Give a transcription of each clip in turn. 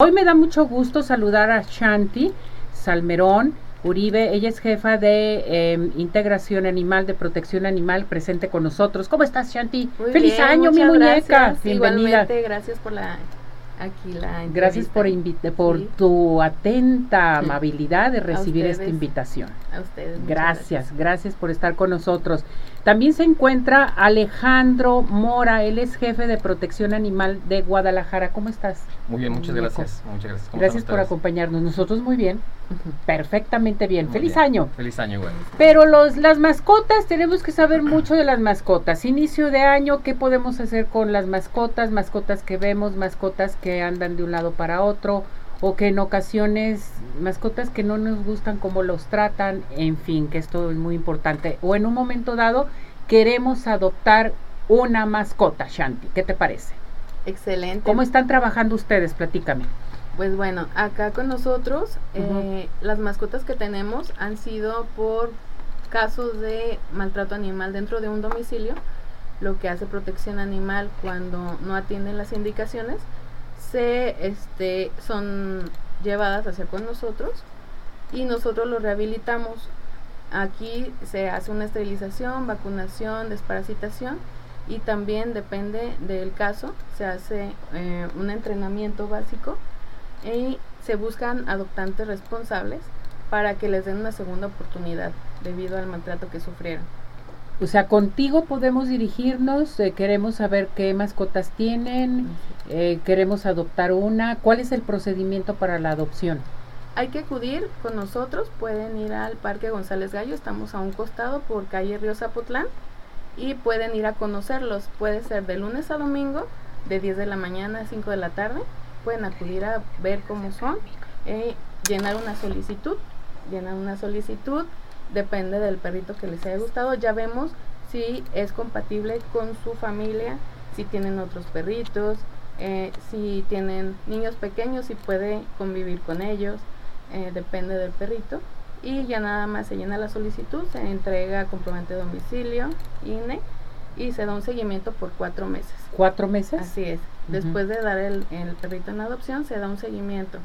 Hoy me da mucho gusto saludar a Shanti Salmerón Uribe. Ella es jefa de em, integración animal, de protección animal, presente con nosotros. ¿Cómo estás, Shanti? Feliz año, mi muñeca. Bienvenida. gracias por la aquí la Gracias por por tu atenta amabilidad de recibir esta invitación. A ustedes. Gracias, gracias, por estar con nosotros. También se encuentra Alejandro Mora, él es jefe de protección animal de Guadalajara. ¿Cómo estás? Muy bien, muchas gracias. Muchas gracias. Gracias por acompañarnos. Nosotros muy bien. Perfectamente bien. Feliz año. Feliz año, güey. Pero los, las mascotas, tenemos que saber mucho de las mascotas. Inicio de año, ¿qué podemos hacer con las mascotas? Mascotas que vemos, mascotas que andan de un lado para otro, o que en ocasiones, mascotas que no nos gustan cómo los tratan, en fin, que esto es muy importante. O en un momento dado, queremos adoptar una mascota, Shanti. ¿Qué te parece? Excelente. ¿Cómo están trabajando ustedes? Platícame. Pues bueno, acá con nosotros eh, las mascotas que tenemos han sido por casos de maltrato animal dentro de un domicilio, lo que hace protección animal cuando no atienden las indicaciones, se este, son llevadas hacia con nosotros y nosotros los rehabilitamos. Aquí se hace una esterilización, vacunación, desparasitación y también depende del caso, se hace eh, un entrenamiento básico y se buscan adoptantes responsables para que les den una segunda oportunidad debido al maltrato que sufrieron. O sea, contigo podemos dirigirnos, eh, queremos saber qué mascotas tienen, eh, queremos adoptar una. ¿Cuál es el procedimiento para la adopción? Hay que acudir con nosotros, pueden ir al Parque González Gallo, estamos a un costado por calle Río Zapotlán y pueden ir a conocerlos. Puede ser de lunes a domingo, de 10 de la mañana a 5 de la tarde pueden acudir a ver cómo son, llenar una solicitud, llenar una solicitud, depende del perrito que les haya gustado, ya vemos si es compatible con su familia, si tienen otros perritos, eh, si tienen niños pequeños, si puede convivir con ellos, eh, depende del perrito. Y ya nada más se llena la solicitud, se entrega comprobante de domicilio, INE, y se da un seguimiento por cuatro meses. ¿Cuatro meses? Así es. Después de dar el, el, perrito en adopción, se da un seguimiento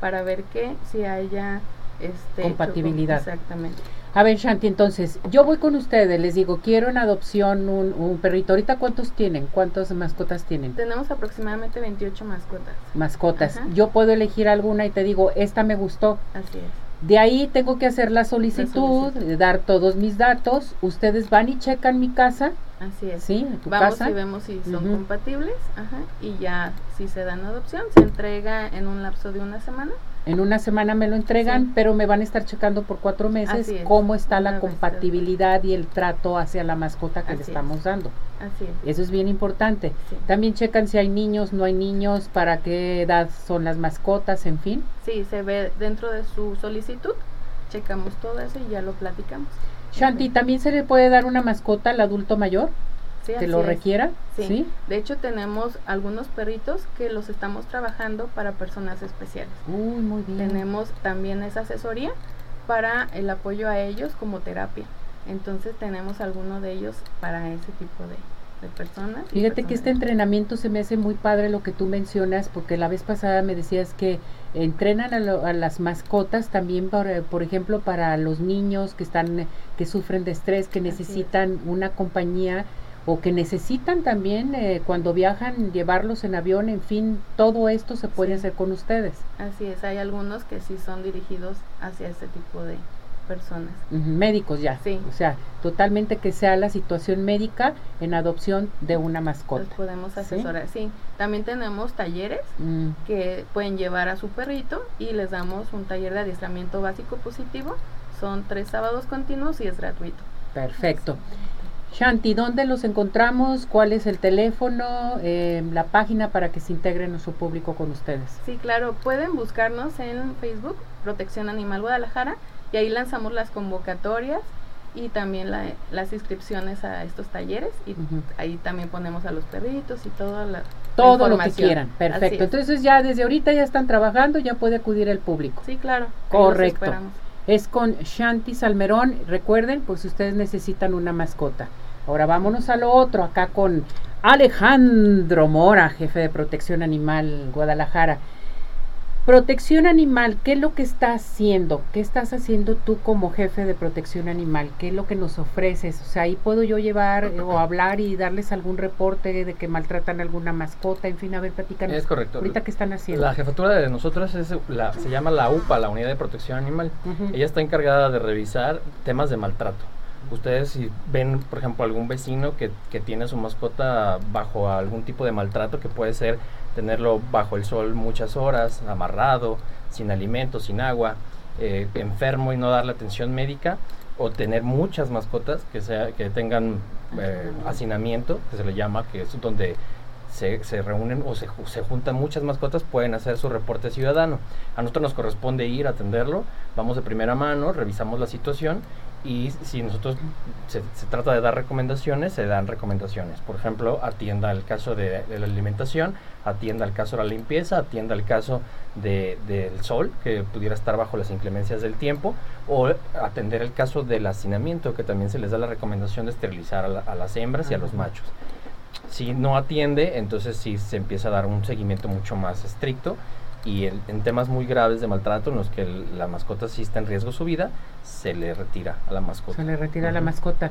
para ver que si haya este, compatibilidad. exactamente. A ver, Shanti, entonces, yo voy con ustedes, les digo, quiero en adopción un, un, perrito. ¿Ahorita cuántos tienen? ¿Cuántas mascotas tienen? Tenemos aproximadamente 28 mascotas. Mascotas. Yo puedo elegir alguna y te digo, esta me gustó. Así es. De ahí tengo que hacer la solicitud, dar todos mis datos. Ustedes van y checan mi casa. Así es. Sí, tu Vamos casa. y vemos si son compatibles. Ajá, y ya, si se dan adopción, se entrega en un lapso de una semana. En una semana me lo entregan, pero me van a estar checando por cuatro meses cómo está la compatibilidad y el trato hacia la mascota que le estamos dando. Así es. Eso es bien importante. También checan si hay niños, no hay niños, para qué edad son las mascotas, en fin. Sí, se ve dentro de su solicitud, checamos todo eso y ya lo platicamos. Shanti, ¿también se le puede dar una mascota al adulto mayor? que lo requiera. Sí. De hecho, tenemos algunos perritos que los estamos trabajando para personas especiales. Uy, muy bien. Tenemos también esa asesoría para el apoyo a ellos como terapia. Entonces tenemos alguno de ellos para ese tipo de, personas. Fíjate que este entrenamiento se me hace muy padre lo que tú mencionas, porque la vez pasada me decías que entrenan a, las mascotas también, por, eh, por, ejemplo, para los niños que están, que sufren de estrés, que necesitan una compañía o que necesitan también eh, cuando viajan llevarlos en avión, en fin, todo esto se puede hacer con ustedes. Así es, hay algunos que sí son dirigidos hacia ese tipo de personas. médicos ya. Sí. O sea, totalmente que sea la situación médica en adopción de una mascota. Los podemos asesorar, sí. También tenemos talleres mm. que pueden llevar a su perrito y les damos un taller de adiestramiento básico positivo. Son tres sábados continuos y es gratuito. Perfecto. Shanti, ¿dónde los encontramos? ¿Cuál es el teléfono, eh, la página para que se integre nuestro público con ustedes? Sí, claro, pueden buscarnos en Facebook, Protección Animal Guadalajara, y ahí lanzamos las convocatorias y también las inscripciones a estos talleres y ahí también ponemos a los perritos y toda la todo lo que quieran, perfecto. Entonces ya desde ahorita ya están trabajando, ya puede acudir el público. Sí, claro. Correcto. Es con Shanti Salmerón, recuerden, por si ustedes necesitan una mascota. Ahora vámonos a lo otro, acá con Alejandro Mora, jefe de protección animal Guadalajara. Protección animal, ¿qué es lo que está haciendo? ¿Qué estás haciendo tú como jefe de protección animal? ¿Qué es lo que nos ofreces? O sea, ahí puedo yo llevar eh, o hablar y darles algún reporte de que maltratan alguna mascota, en fin, a ver, platícanos. Es correcto. Ahorita, ¿qué están haciendo? La jefatura de nosotros es la, se llama la UPA, la Unidad de Protección Animal. Ella está encargada de revisar temas de maltrato. Ustedes si ven, por ejemplo, algún vecino que, que tiene a su mascota bajo algún tipo de maltrato, que puede ser tenerlo bajo el sol muchas horas, amarrado, sin alimento, sin agua, eh, enfermo y no darle atención médica, o tener muchas mascotas que, sea, que tengan eh, hacinamiento, que se le llama, que es donde se, se reúnen o se, se, juntan muchas mascotas, pueden hacer su reporte ciudadano. A nosotros nos corresponde ir a atenderlo, vamos de primera mano, revisamos la situación y si nosotros se, trata de dar recomendaciones, se dan recomendaciones. Por ejemplo, atienda el caso de, la alimentación, atienda el caso de la limpieza, atienda el caso de, del sol, que pudiera estar bajo las inclemencias del tiempo, o atender el caso del hacinamiento, que también se les da la recomendación de esterilizar a, las hembras y a los machos. Si no atiende, entonces sí se empieza a dar un seguimiento mucho más estricto y en temas muy graves de maltrato en los que la mascota sí está en riesgo su vida, se le retira a la mascota. Se le retira a la mascota.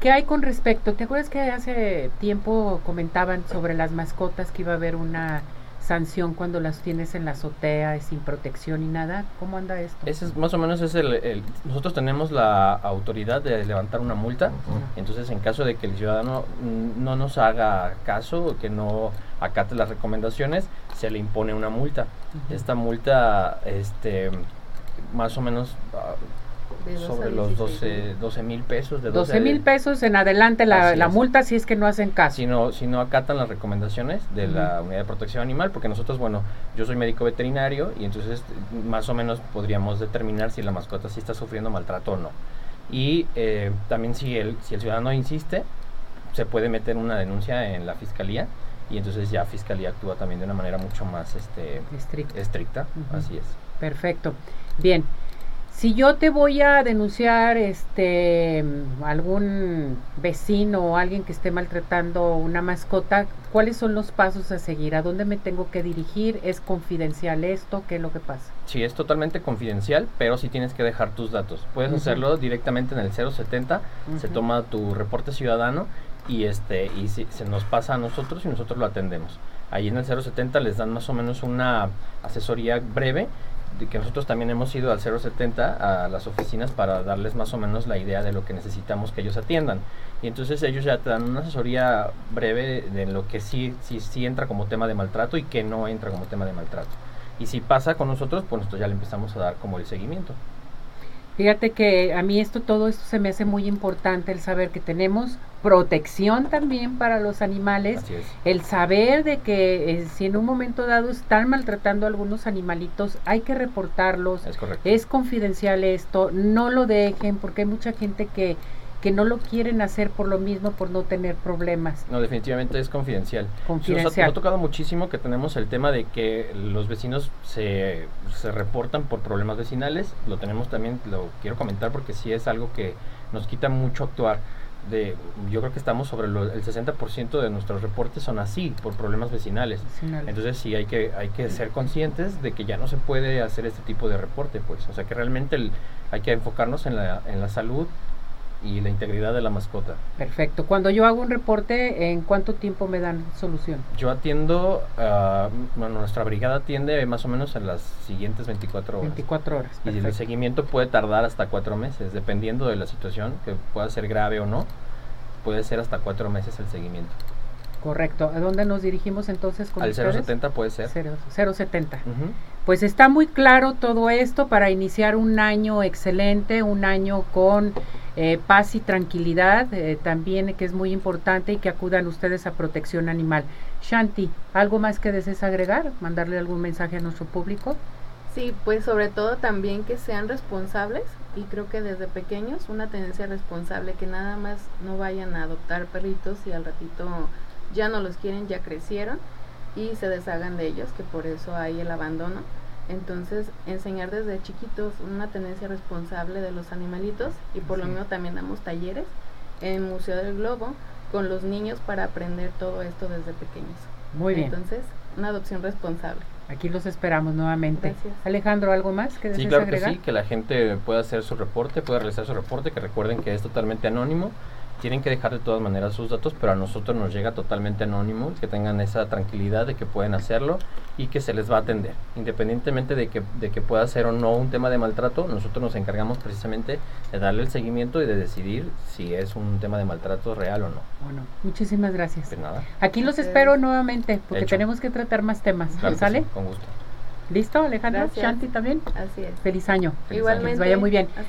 ¿Qué hay con respecto? ¿Te acuerdas que hace tiempo comentaban sobre las mascotas que iba a haber una sanción cuando las tienes en la azotea sin protección y nada? ¿Cómo anda esto? Ese es más o menos es el, nosotros tenemos la autoridad de levantar una multa, entonces en caso de que el ciudadano no nos haga caso o que no acate las recomendaciones, se le impone una multa. Esta multa este más o menos ah, sobre los 12 mil pesos. De 12 mil pesos en adelante la, la multa si es que no hacen caso. Si no, si no acatan las recomendaciones de la Unidad de Protección Animal, porque nosotros, bueno, yo soy médico veterinario y entonces más o menos podríamos determinar si la mascota sí está sufriendo maltrato o no. Y eh, también si el, si el ciudadano insiste, se puede meter una denuncia en la fiscalía y entonces ya fiscalía actúa también de una manera mucho más este, estricta. estricta. Así es. Perfecto. Bien. Si yo te voy a denunciar este algún vecino o alguien que esté maltratando una mascota, ¿cuáles son los pasos a seguir? ¿A dónde me tengo que dirigir? ¿Es confidencial esto? ¿Qué es lo que pasa? Sí, es totalmente confidencial, pero sí tienes que dejar tus datos. Puedes hacerlo directamente en el 070, se toma tu reporte ciudadano y este y si, se nos pasa a nosotros y nosotros lo atendemos. Ahí en el 070 les dan más o menos una asesoría breve que nosotros también hemos ido al 070 a las oficinas para darles más o menos la idea de lo que necesitamos que ellos atiendan. Y entonces ellos ya te dan una asesoría breve de lo que sí, sí, sí entra como tema de maltrato y que no entra como tema de maltrato. Y si pasa con nosotros, pues nosotros ya le empezamos a dar como el seguimiento. Fíjate que a mí esto, todo esto se me hace muy importante, el saber que tenemos protección también para los animales, el saber de que eh, si en un momento dado están maltratando a algunos animalitos, hay que reportarlos, es, es confidencial esto, no lo dejen, porque hay mucha gente que que no lo quieren hacer por lo mismo, por no tener problemas. No, definitivamente es confidencial. Confidencial. Nos ha, tocado muchísimo que tenemos el tema de que los vecinos se, se reportan por problemas vecinales. Lo tenemos también, lo quiero comentar porque sí es algo que nos quita mucho actuar. De, yo creo que estamos sobre el 60% de nuestros reportes son así, por problemas vecinales. Entonces sí hay que, hay que ser conscientes de que ya no se puede hacer este tipo de reporte, pues. O sea que realmente hay que enfocarnos en la, en la salud y la integridad de la mascota. Perfecto. Cuando yo hago un reporte, ¿en cuánto tiempo me dan solución? Yo atiendo, uh, bueno, nuestra brigada atiende más o menos en las siguientes 24 horas. 24 horas. Y el seguimiento puede tardar hasta cuatro meses, dependiendo de la situación, que pueda ser grave o no, puede ser hasta cuatro meses el seguimiento. Correcto. ¿A dónde nos dirigimos entonces con Al 070 puede ser. 070. Pues está muy claro todo esto para iniciar un año excelente, un año con eh, paz y tranquilidad, eh, también que es muy importante y que acudan ustedes a protección animal. Shanti, ¿algo más que desees agregar? ¿Mandarle algún mensaje a nuestro público? Sí, pues sobre todo también que sean responsables y creo que desde pequeños una tendencia responsable, que nada más no vayan a adoptar perritos y al ratito ya no los quieren, ya crecieron y se deshagan de ellos, que por eso hay el abandono. Entonces, enseñar desde chiquitos una tendencia responsable de los animalitos y por lo mismo también damos talleres en Museo del Globo con los niños para aprender todo esto desde pequeños. Muy bien. Entonces, una adopción responsable. Aquí los esperamos nuevamente. Gracias. Alejandro, ¿algo más que Sí, claro agregar? que sí, que la gente pueda hacer su reporte, pueda realizar su reporte, que recuerden que es totalmente anónimo. Tienen que dejar de todas maneras sus datos, pero a nosotros nos llega totalmente anónimo, que tengan esa tranquilidad de que pueden hacerlo y que se les va a atender. Independientemente de que, de que pueda ser o no un tema de maltrato, nosotros nos encargamos precisamente de darle el seguimiento y de decidir si es un tema de maltrato real o no. Bueno, muchísimas gracias. De nada. Aquí los espero nuevamente porque Hecho. tenemos que tratar más temas. Claro ¿Sale? sí, con gusto. ¿Listo, Alejandro? Gracias. Shanti también. Así es. Feliz año. Feliz año. Igualmente. Que les vaya muy bien. Hasta